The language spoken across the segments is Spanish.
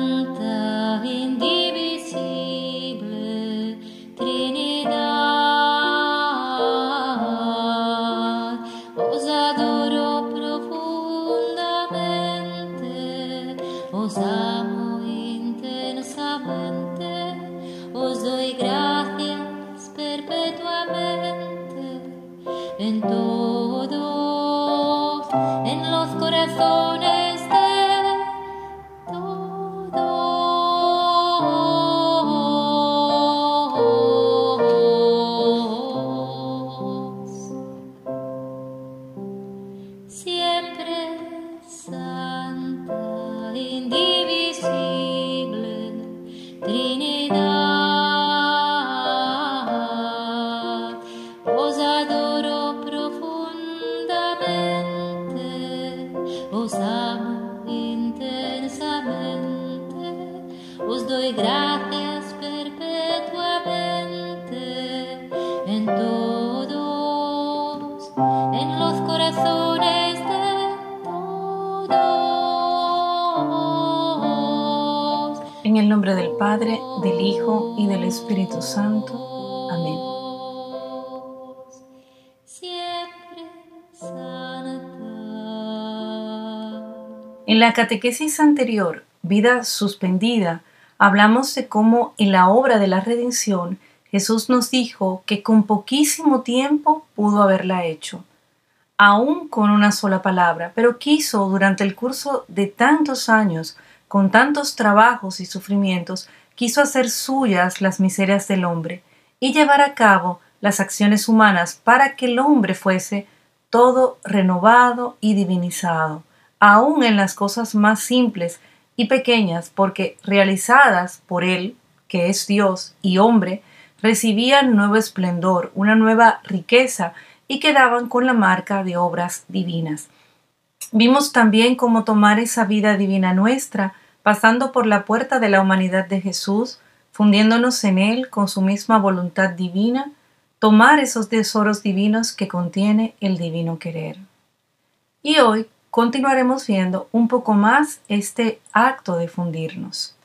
Santa, En la catequesis anterior, Vida Suspendida, hablamos de cómo en la obra de la redención Jesús nos dijo que con poquísimo tiempo pudo haberla hecho, aún con una sola palabra, pero quiso durante el curso de tantos años, con tantos trabajos y sufrimientos, quiso hacer suyas las miserias del hombre y llevar a cabo las acciones humanas para que el hombre fuese todo renovado y divinizado, aún en las cosas más simples y pequeñas, porque realizadas por Él, que es Dios y hombre, recibían nuevo esplendor, una nueva riqueza y quedaban con la marca de obras divinas. Vimos también cómo tomar esa vida divina nuestra, pasando por la puerta de la humanidad de Jesús, fundiéndonos en Él con su misma voluntad divina, tomar esos tesoros divinos que contiene el divino querer. Y hoy continuaremos viendo un poco más este acto de fundirnos.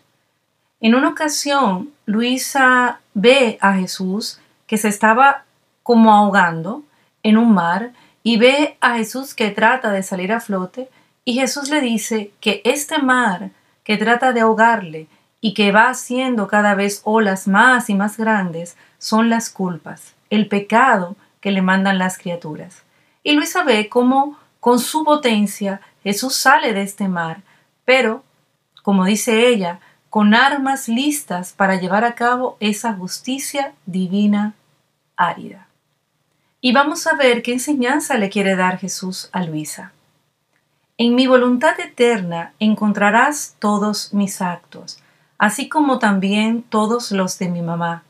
En una ocasión, Luisa ve a Jesús que se estaba como ahogando en un mar y ve a Jesús que trata de salir a flote y Jesús le dice que este mar que trata de ahogarle y que va haciendo cada vez olas más y más grandes son las culpas, el pecado que le mandan las criaturas. Y Luisa ve cómo con su potencia Jesús sale de este mar, pero, como dice ella, con armas listas para llevar a cabo esa justicia divina árida. Y vamos a ver qué enseñanza le quiere dar Jesús a Luisa. En mi voluntad eterna encontrarás todos mis actos, así como también todos los de mi mamá,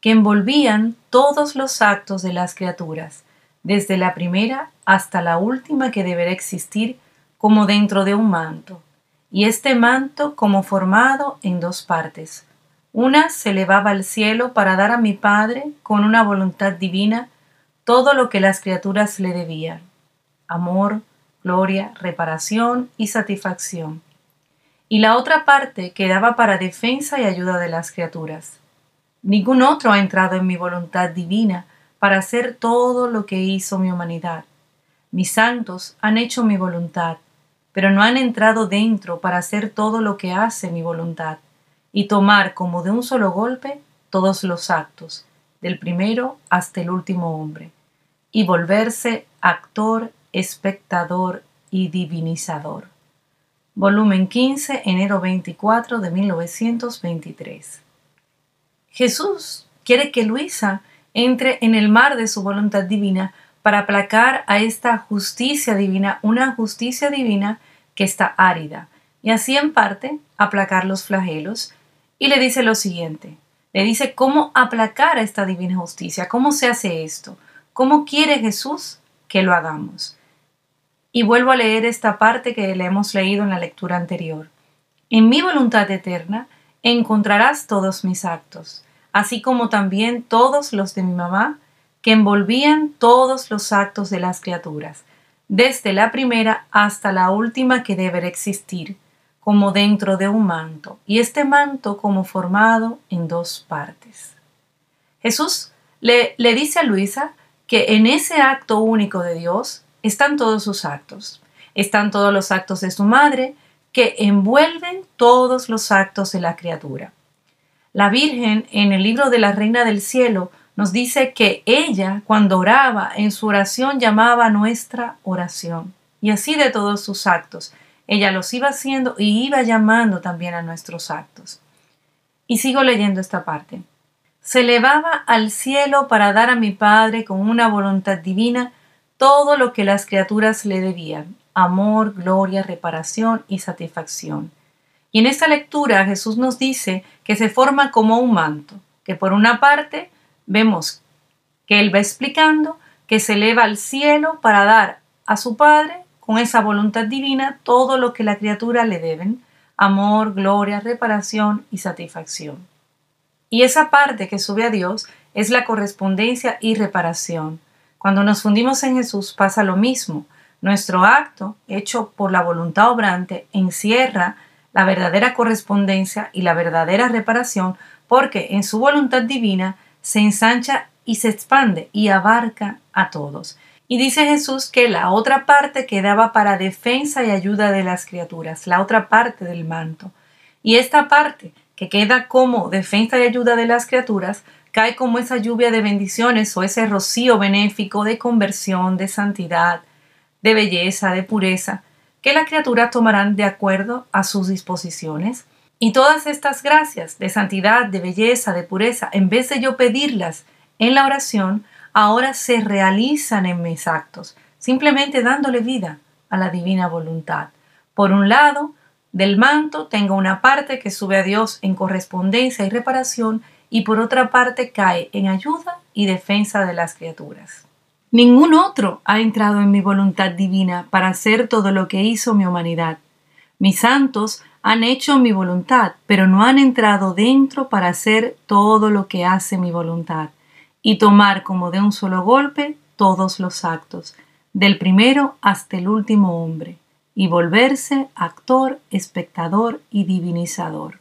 que envolvían todos los actos de las criaturas, desde la primera hasta la última que deberá existir como dentro de un manto, y este manto como formado en dos partes. Una se elevaba al cielo para dar a mi Padre, con una voluntad divina, todo lo que las criaturas le debían, amor, gloria, reparación y satisfacción. Y la otra parte quedaba para defensa y ayuda de las criaturas. Ningún otro ha entrado en mi voluntad divina para hacer todo lo que hizo mi humanidad. Mis santos han hecho mi voluntad, pero no han entrado dentro para hacer todo lo que hace mi voluntad, y tomar como de un solo golpe todos los actos, del primero hasta el último hombre, y volverse actor, espectador y divinizador. Volumen 15, enero 24 de 1923. Jesús quiere que Luisa entre en el mar de su voluntad divina para aplacar a esta justicia divina, una justicia divina que está árida, y así en parte aplacar los flagelos. Y le dice lo siguiente, le dice cómo aplacar a esta divina justicia, cómo se hace esto, cómo quiere Jesús que lo hagamos. Y vuelvo a leer esta parte que le hemos leído en la lectura anterior. En mi voluntad eterna encontrarás todos mis actos, así como también todos los de mi mamá, que envolvían todos los actos de las criaturas, desde la primera hasta la última que deberá existir, como dentro de un manto, y este manto como formado en dos partes. Jesús le, le dice a Luisa que en ese acto único de Dios están todos sus actos. Están todos los actos de su madre, que envuelven todos los actos de la criatura. La Virgen, en el libro de la Reina del Cielo, nos dice que ella, cuando oraba, en su oración llamaba nuestra oración. Y así de todos sus actos. Ella los iba haciendo y iba llamando también a nuestros actos. Y sigo leyendo esta parte. Se elevaba al cielo para dar a mi Padre con una voluntad divina todo lo que las criaturas le debían, amor, gloria, reparación y satisfacción. Y en esta lectura Jesús nos dice que se forma como un manto, que por una parte vemos que Él va explicando que se eleva al cielo para dar a su Padre, con esa voluntad divina, todo lo que la criatura le deben, amor, gloria, reparación y satisfacción. Y esa parte que sube a Dios es la correspondencia y reparación. Cuando nos fundimos en Jesús pasa lo mismo. Nuestro acto, hecho por la voluntad obrante, encierra la verdadera correspondencia y la verdadera reparación porque en su voluntad divina se ensancha y se expande y abarca a todos. Y dice Jesús que la otra parte quedaba para defensa y ayuda de las criaturas, la otra parte del manto. Y esta parte, que queda como defensa y ayuda de las criaturas, cae como esa lluvia de bendiciones o ese rocío benéfico de conversión, de santidad, de belleza, de pureza, que las criaturas tomarán de acuerdo a sus disposiciones y todas estas gracias de santidad, de belleza, de pureza, en vez de yo pedirlas en la oración, ahora se realizan en mis actos, simplemente dándole vida a la divina voluntad. Por un lado, del manto tengo una parte que sube a Dios en correspondencia y reparación y por otra parte cae en ayuda y defensa de las criaturas. Ningún otro ha entrado en mi voluntad divina para hacer todo lo que hizo mi humanidad. Mis santos han hecho mi voluntad, pero no han entrado dentro para hacer todo lo que hace mi voluntad, y tomar como de un solo golpe todos los actos, del primero hasta el último hombre, y volverse actor, espectador y divinizador.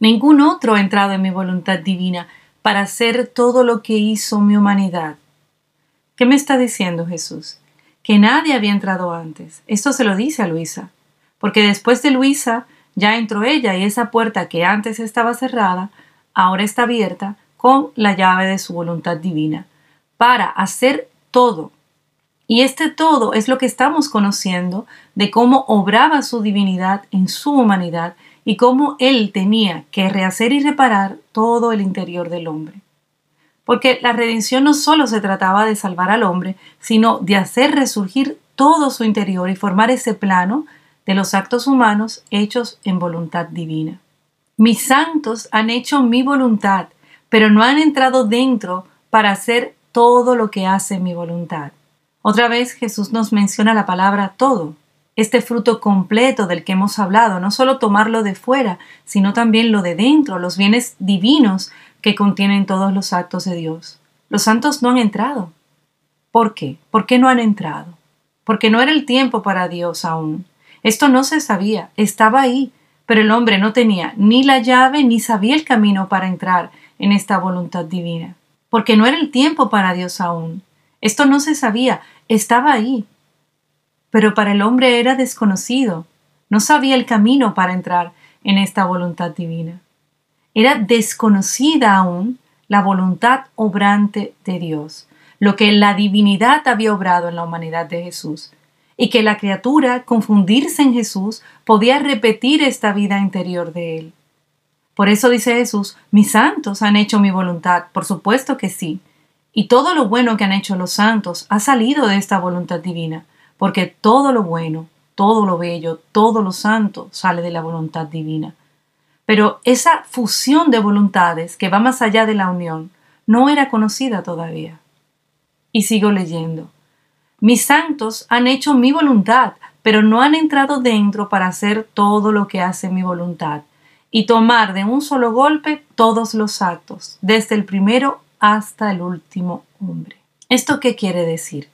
Ningún otro ha entrado en mi voluntad divina para hacer todo lo que hizo mi humanidad. ¿Qué me está diciendo Jesús? Que nadie había entrado antes. Esto se lo dice a Luisa, porque después de Luisa ya entró ella y esa puerta que antes estaba cerrada, ahora está abierta con la llave de su voluntad divina, para hacer todo. Y este todo es lo que estamos conociendo de cómo obraba su divinidad en su humanidad y cómo él tenía que rehacer y reparar todo el interior del hombre. Porque la redención no solo se trataba de salvar al hombre, sino de hacer resurgir todo su interior y formar ese plano de los actos humanos hechos en voluntad divina. Mis santos han hecho mi voluntad, pero no han entrado dentro para hacer todo lo que hace mi voluntad. Otra vez Jesús nos menciona la palabra todo, este fruto completo del que hemos hablado, no solo tomarlo de fuera, sino también lo de dentro, los bienes divinos que contienen todos los actos de Dios. Los santos no han entrado. ¿Por qué? ¿Por qué no han entrado? Porque no era el tiempo para Dios aún. Esto no se sabía, estaba ahí, pero el hombre no tenía ni la llave ni sabía el camino para entrar en esta voluntad divina, porque no era el tiempo para Dios aún. Esto no se sabía, estaba ahí, pero para el hombre era desconocido, no sabía el camino para entrar en esta voluntad divina. Era desconocida aún la voluntad obrante de Dios, lo que la divinidad había obrado en la humanidad de Jesús, y que la criatura, confundirse en Jesús, podía repetir esta vida interior de él. Por eso dice Jesús, mis santos han hecho mi voluntad, por supuesto que sí, y todo lo bueno que han hecho los santos ha salido de esta voluntad divina, porque todo lo bueno, todo lo bello, todo lo santo sale de la voluntad divina. Pero esa fusión de voluntades que va más allá de la unión no era conocida todavía. Y sigo leyendo. Mis santos han hecho mi voluntad, pero no han entrado dentro para hacer todo lo que hace mi voluntad y tomar de un solo golpe todos los actos, desde el primero hasta el último hombre. ¿Esto qué quiere decir?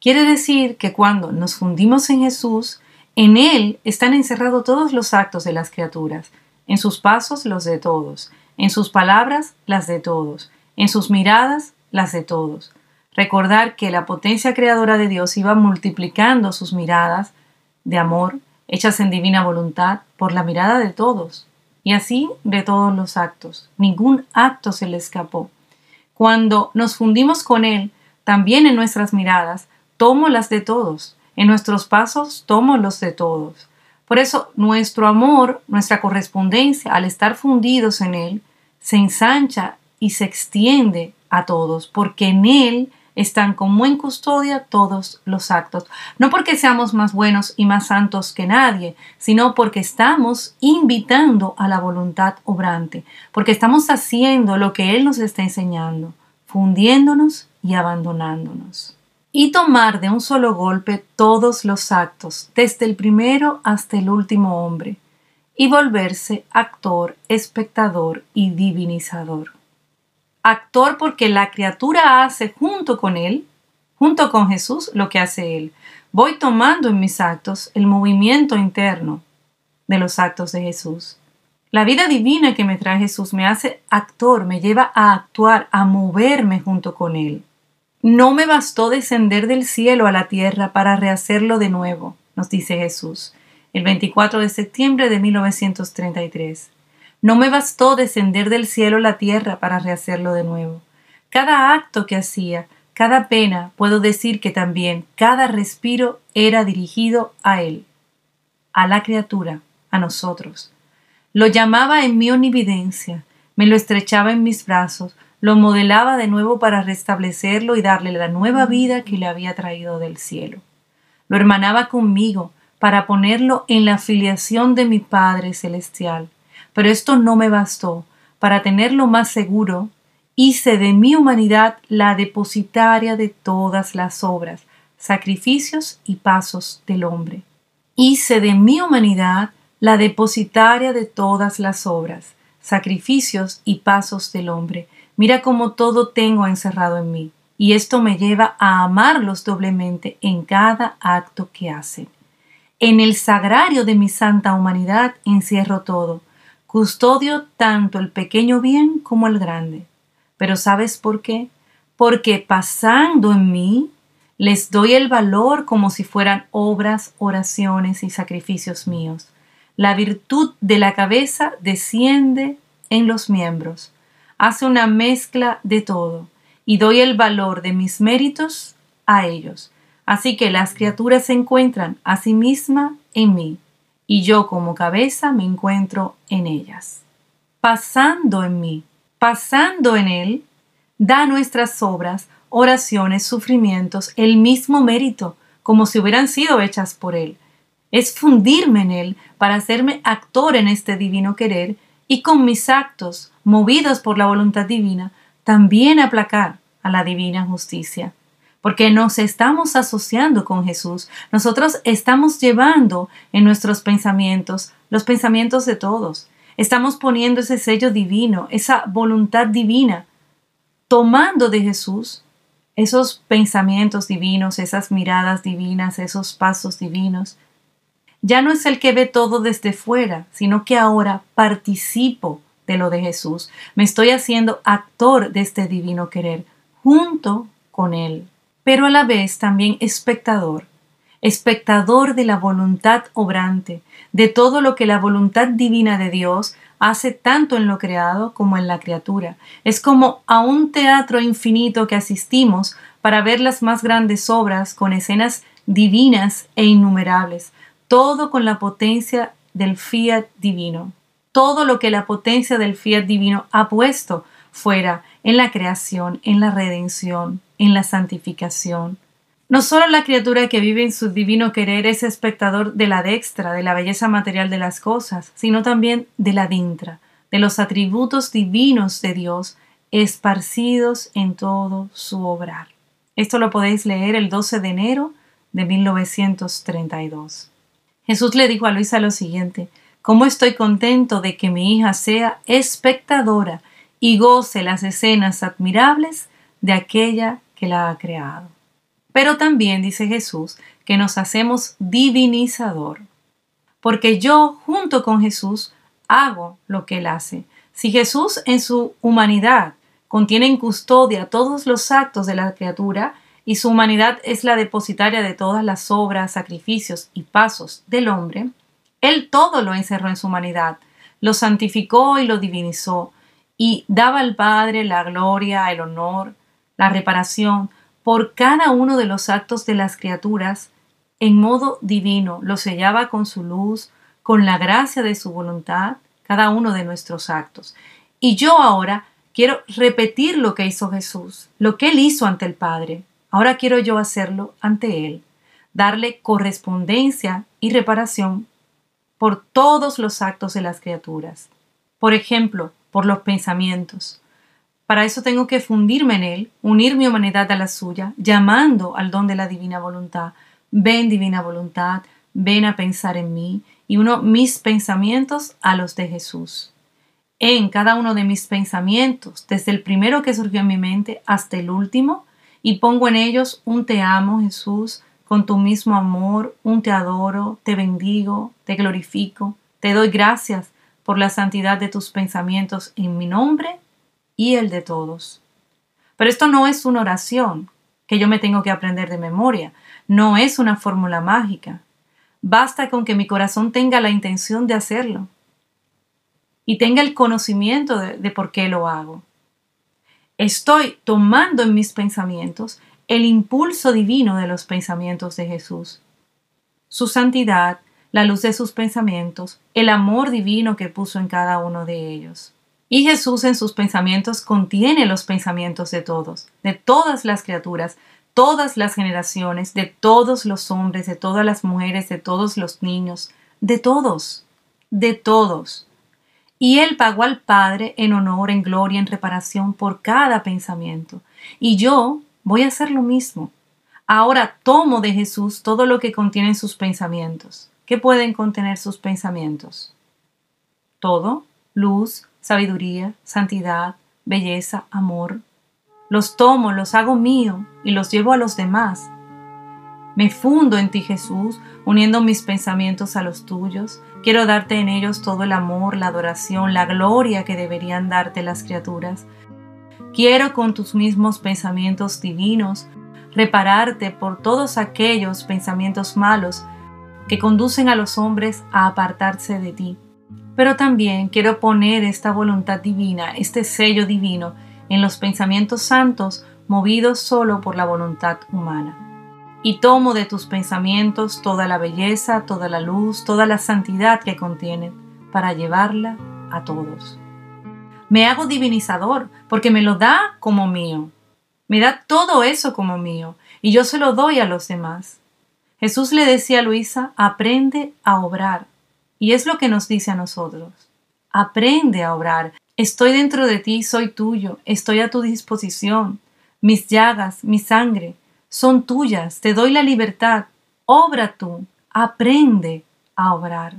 Quiere decir que cuando nos fundimos en Jesús, en Él están encerrados todos los actos de las criaturas, en sus pasos los de todos, en sus palabras las de todos, en sus miradas las de todos. Recordar que la potencia creadora de Dios iba multiplicando sus miradas de amor, hechas en divina voluntad, por la mirada de todos, y así de todos los actos. Ningún acto se le escapó. Cuando nos fundimos con Él, también en nuestras miradas, tomo las de todos, en nuestros pasos tomo los de todos. Por eso nuestro amor, nuestra correspondencia, al estar fundidos en Él, se ensancha y se extiende a todos, porque en Él están como en custodia todos los actos. No porque seamos más buenos y más santos que nadie, sino porque estamos invitando a la voluntad obrante, porque estamos haciendo lo que Él nos está enseñando, fundiéndonos y abandonándonos. Y tomar de un solo golpe todos los actos, desde el primero hasta el último hombre, y volverse actor, espectador y divinizador actor porque la criatura hace junto con él, junto con Jesús, lo que hace él. Voy tomando en mis actos el movimiento interno de los actos de Jesús. La vida divina que me trae Jesús me hace actor, me lleva a actuar, a moverme junto con Él. No me bastó descender del cielo a la tierra para rehacerlo de nuevo, nos dice Jesús, el 24 de septiembre de 1933. No me bastó descender del cielo a la tierra para rehacerlo de nuevo. Cada acto que hacía, cada pena, puedo decir que también cada respiro era dirigido a Él, a la criatura, a nosotros. Lo llamaba en mi omnividencia, me lo estrechaba en mis brazos, lo modelaba de nuevo para restablecerlo y darle la nueva vida que le había traído del cielo. Lo hermanaba conmigo para ponerlo en la filiación de mi Padre Celestial pero esto no me bastó. Para tenerlo más seguro, hice de mi humanidad la depositaria de todas las obras, sacrificios y pasos del hombre. Hice de mi humanidad la depositaria de todas las obras, sacrificios y pasos del hombre. Mira cómo todo tengo encerrado en mí, y esto me lleva a amarlos doblemente en cada acto que hacen. En el sagrario de mi santa humanidad encierro todo, Custodio tanto el pequeño bien como el grande. Pero ¿sabes por qué? Porque pasando en mí, les doy el valor como si fueran obras, oraciones y sacrificios míos. La virtud de la cabeza desciende en los miembros, hace una mezcla de todo, y doy el valor de mis méritos a ellos. Así que las criaturas se encuentran a sí misma en mí y yo como cabeza me encuentro en ellas. Pasando en mí, pasando en Él, da nuestras obras, oraciones, sufrimientos el mismo mérito, como si hubieran sido hechas por Él. Es fundirme en Él para hacerme actor en este divino querer y con mis actos, movidos por la voluntad divina, también aplacar a la divina justicia porque nos estamos asociando con Jesús. Nosotros estamos llevando en nuestros pensamientos los pensamientos de todos. Estamos poniendo ese sello divino, esa voluntad divina, tomando de Jesús esos pensamientos divinos, esas miradas divinas, esos pasos divinos. Ya no es el que ve todo desde fuera, sino que ahora participo de lo de Jesús. Me estoy haciendo actor de este divino querer junto con Él pero a la vez también espectador, espectador de la voluntad obrante, de todo lo que la voluntad divina de Dios hace tanto en lo creado como en la criatura. Es como a un teatro infinito que asistimos para ver las más grandes obras con escenas divinas e innumerables, todo con la potencia del fiat divino. Todo lo que la potencia del fiat divino ha puesto fuera en la creación, en la redención, en la santificación. No solo la criatura que vive en su divino querer es espectador de la dextra, de la belleza material de las cosas, sino también de la dintra, de los atributos divinos de Dios esparcidos en todo su obrar. Esto lo podéis leer el 12 de enero de 1932. Jesús le dijo a Luisa lo siguiente, ¿Cómo estoy contento de que mi hija sea espectadora y goce las escenas admirables de aquella que la ha creado. Pero también dice Jesús que nos hacemos divinizador. Porque yo, junto con Jesús, hago lo que Él hace. Si Jesús en su humanidad contiene en custodia todos los actos de la criatura, y su humanidad es la depositaria de todas las obras, sacrificios y pasos del hombre, Él todo lo encerró en su humanidad, lo santificó y lo divinizó, y daba al Padre la gloria, el honor, la reparación por cada uno de los actos de las criaturas en modo divino, lo sellaba con su luz, con la gracia de su voluntad, cada uno de nuestros actos. Y yo ahora quiero repetir lo que hizo Jesús, lo que él hizo ante el Padre. Ahora quiero yo hacerlo ante él, darle correspondencia y reparación por todos los actos de las criaturas. Por ejemplo, por los pensamientos. Para eso tengo que fundirme en él, unir mi humanidad a la suya, llamando al don de la divina voluntad. Ven divina voluntad, ven a pensar en mí y uno mis pensamientos a los de Jesús. En cada uno de mis pensamientos, desde el primero que surgió en mi mente hasta el último, y pongo en ellos un te amo, Jesús, con tu mismo amor, un te adoro, te bendigo, te glorifico, te doy gracias por la santidad de tus pensamientos en mi nombre y el de todos. Pero esto no es una oración que yo me tengo que aprender de memoria, no es una fórmula mágica. Basta con que mi corazón tenga la intención de hacerlo y tenga el conocimiento de, de por qué lo hago. Estoy tomando en mis pensamientos el impulso divino de los pensamientos de Jesús. Su santidad, la luz de sus pensamientos, el amor divino que puso en cada uno de ellos. Y Jesús en sus pensamientos contiene los pensamientos de todos, de todas las criaturas, todas las generaciones, de todos los hombres, de todas las mujeres, de todos los niños, de todos, de todos. Y Él pagó al Padre en honor, en gloria, en reparación por cada pensamiento. Y yo voy a hacer lo mismo. Ahora tomo de Jesús todo lo que contienen sus pensamientos. ¿Qué pueden contener sus pensamientos? Todo, luz, sabiduría, santidad, belleza, amor. Los tomo, los hago mío y los llevo a los demás. Me fundo en ti, Jesús, uniendo mis pensamientos a los tuyos. Quiero darte en ellos todo el amor, la adoración, la gloria que deberían darte las criaturas. Quiero con tus mismos pensamientos divinos repararte por todos aquellos pensamientos malos que conducen a los hombres a apartarse de ti. Pero también quiero poner esta voluntad divina, este sello divino, en los pensamientos santos movidos solo por la voluntad humana. Y tomo de tus pensamientos toda la belleza, toda la luz, toda la santidad que contienen, para llevarla a todos. Me hago divinizador porque me lo da como mío. Me da todo eso como mío y yo se lo doy a los demás. Jesús le decía a Luisa, aprende a obrar. Y es lo que nos dice a nosotros. Aprende a obrar. Estoy dentro de ti, soy tuyo, estoy a tu disposición. Mis llagas, mi sangre, son tuyas, te doy la libertad. Obra tú, aprende a obrar.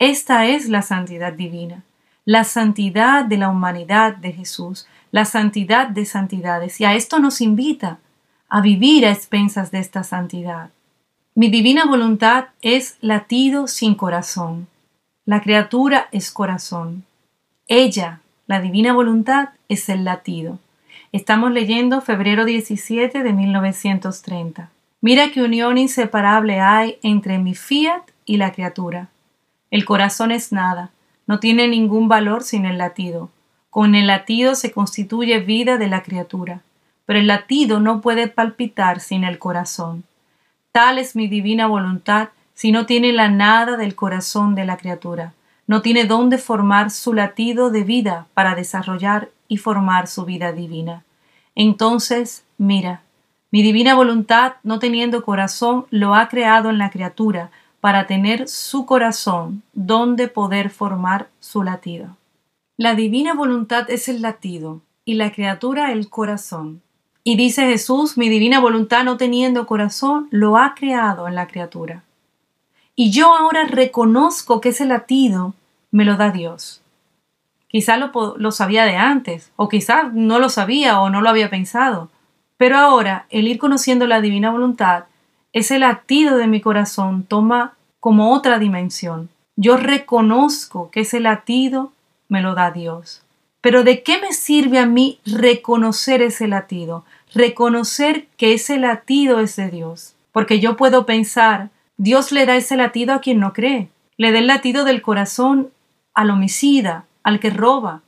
Esta es la santidad divina, la santidad de la humanidad de Jesús, la santidad de santidades. Y a esto nos invita, a vivir a expensas de esta santidad. Mi divina voluntad es latido sin corazón. La criatura es corazón. Ella, la divina voluntad, es el latido. Estamos leyendo febrero 17 de 1930. Mira qué unión inseparable hay entre mi fiat y la criatura. El corazón es nada, no tiene ningún valor sin el latido. Con el latido se constituye vida de la criatura, pero el latido no puede palpitar sin el corazón. Tal es mi divina voluntad si no tiene la nada del corazón de la criatura, no tiene dónde formar su latido de vida para desarrollar y formar su vida divina. Entonces, mira, mi divina voluntad, no teniendo corazón, lo ha creado en la criatura para tener su corazón donde poder formar su latido. La divina voluntad es el latido y la criatura el corazón. Y dice Jesús, mi divina voluntad no teniendo corazón, lo ha creado en la criatura. Y yo ahora reconozco que ese latido me lo da Dios. Quizá lo, lo sabía de antes, o quizá no lo sabía o no lo había pensado. Pero ahora el ir conociendo la divina voluntad ese latido de mi corazón toma como otra dimensión. Yo reconozco que ese latido me lo da Dios. Pero ¿de qué me sirve a mí reconocer ese latido? Reconocer que ese latido es de Dios. Porque yo puedo pensar, Dios le da ese latido a quien no cree. Le da el latido del corazón al homicida, al que roba.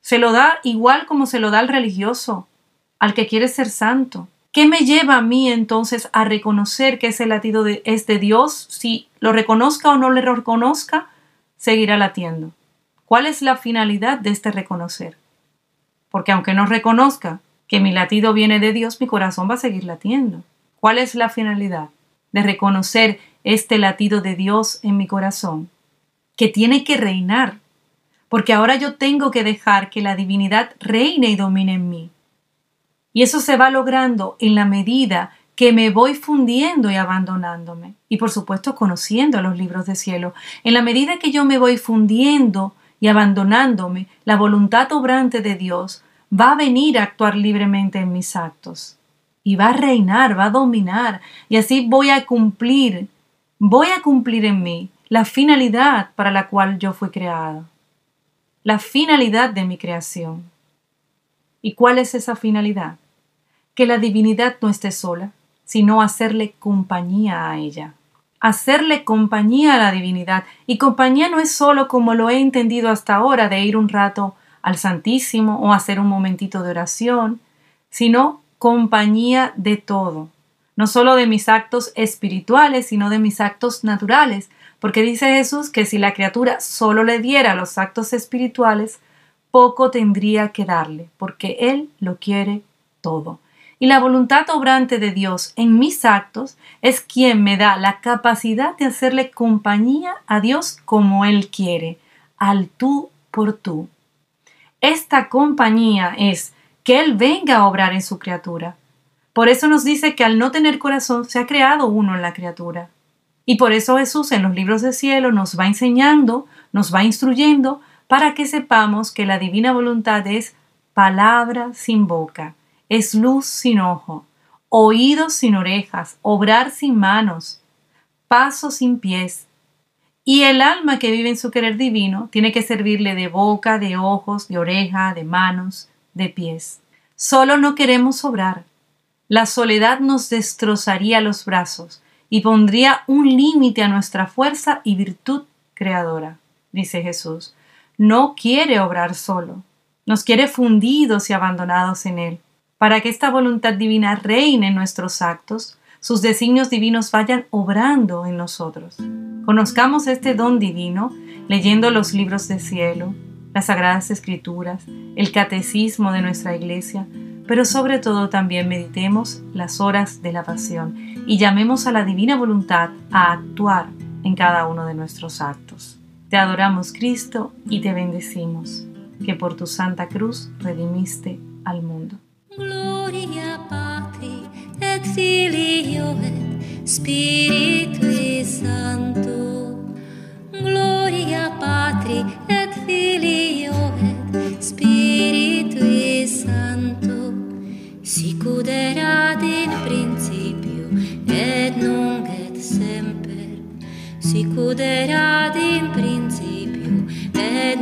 Se lo da igual como se lo da al religioso, al que quiere ser santo. ¿Qué me lleva a mí entonces a reconocer que ese latido es de Dios? Si lo reconozca o no le reconozca, seguirá latiendo. ¿Cuál es la finalidad de este reconocer? Porque aunque no reconozca que mi latido viene de Dios, mi corazón va a seguir latiendo. ¿Cuál es la finalidad de reconocer este latido de Dios en mi corazón? Que tiene que reinar, porque ahora yo tengo que dejar que la divinidad reine y domine en mí. Y eso se va logrando en la medida que me voy fundiendo y abandonándome. Y por supuesto conociendo los libros de cielo. En la medida que yo me voy fundiendo y abandonándome, la voluntad obrante de Dios va a venir a actuar libremente en mis actos. Y va a reinar, va a dominar. Y así voy a cumplir, voy a cumplir en mí la finalidad para la cual yo fui creado. La finalidad de mi creación. ¿Y cuál es esa finalidad? Que la divinidad no esté sola, sino hacerle compañía a ella. Hacerle compañía a la divinidad. Y compañía no es solo como lo he entendido hasta ahora de ir un rato al Santísimo o hacer un momentito de oración, sino compañía de todo. No solo de mis actos espirituales, sino de mis actos naturales, porque dice Jesús que si la criatura solo le diera los actos espirituales, poco tendría que darle, porque Él lo quiere todo. Y la voluntad obrante de Dios en mis actos es quien me da la capacidad de hacerle compañía a Dios como Él quiere, al tú por tú. Esta compañía es que Él venga a obrar en su criatura. Por eso nos dice que al no tener corazón se ha creado uno en la criatura. Y por eso Jesús en los libros del cielo nos va enseñando, nos va instruyendo para que sepamos que la divina voluntad es palabra sin boca es luz sin ojo, oídos sin orejas, obrar sin manos, paso sin pies. Y el alma que vive en su querer divino tiene que servirle de boca, de ojos, de oreja, de manos, de pies. Solo no queremos obrar. La soledad nos destrozaría los brazos y pondría un límite a nuestra fuerza y virtud creadora, dice Jesús. No quiere obrar solo, nos quiere fundidos y abandonados en Él para que esta voluntad divina reine en nuestros actos, sus designios divinos vayan obrando en nosotros. Conozcamos este don divino leyendo los libros del cielo, las sagradas escrituras, el catecismo de nuestra iglesia, pero sobre todo también meditemos las horas de la pasión y llamemos a la divina voluntad a actuar en cada uno de nuestros actos. Te adoramos Cristo y te bendecimos, que por tu santa cruz redimiste al mundo. Gloria Patri et Filio et Spiritui Sancto. Gloria Patri et Filio et Spiritui. Sic erat in principio et nunc semper. Sic in principio et